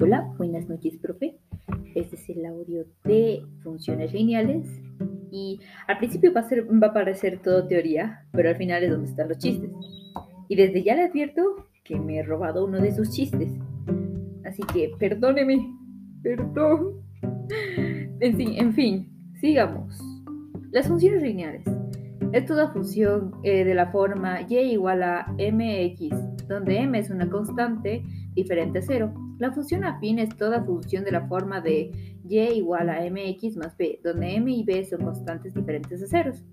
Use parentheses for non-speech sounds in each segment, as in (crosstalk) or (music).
Hola, buenas noches, profe. Este es el audio de funciones lineales y al principio va a, ser, va a parecer todo teoría, pero al final es donde están los chistes. Y desde ya le advierto que me he robado uno de sus chistes. Así que perdóneme, perdón. (laughs) En fin, en fin sigamos. Las funciones lineales. Es toda función eh, de la forma y igual a mx, donde m es una constante diferente a cero. La función afín es toda función de la forma de y igual a mx más b, donde m y b son constantes diferentes a ceros.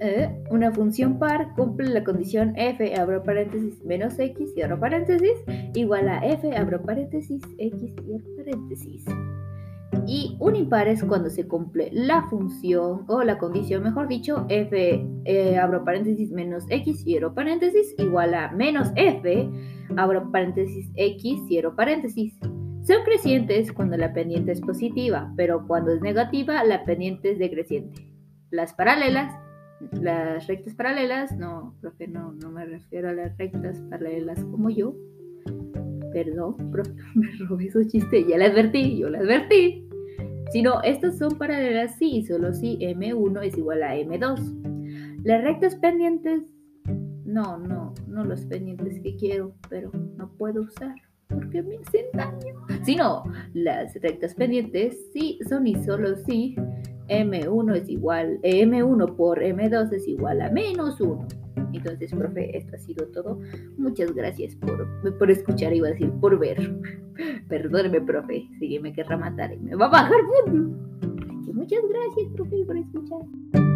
Eh, una función par cumple la condición f, abro paréntesis, menos x, cierro paréntesis, igual a f, abro paréntesis, x, cierro paréntesis. Y un impar es cuando se cumple la función o la condición, mejor dicho, f, eh, abro paréntesis, menos x, cierro paréntesis, igual a menos f, abro paréntesis, x, cierro paréntesis. Son crecientes cuando la pendiente es positiva, pero cuando es negativa, la pendiente es decreciente. Las paralelas, las rectas paralelas, no, profe, no, no me refiero a las rectas paralelas como yo. Perdón, profe, (laughs) me robé su chiste, ya la advertí, yo la advertí. Si no, estas son paralelas sí, solo si M1 es igual a M2. Las rectas pendientes, no, no, no los pendientes que quiero, pero no puedo usar porque me hacen daño. Si no, las rectas pendientes sí son y solo si M1 es igual, M1 por M2 es igual a menos 1. Entonces, profe, esto ha sido todo. Muchas gracias por, por escuchar, iba a decir, por ver. (laughs) Perdóneme, profe, si me querrá matar y me va a bajar. (laughs) Muchas gracias, profe, por escuchar.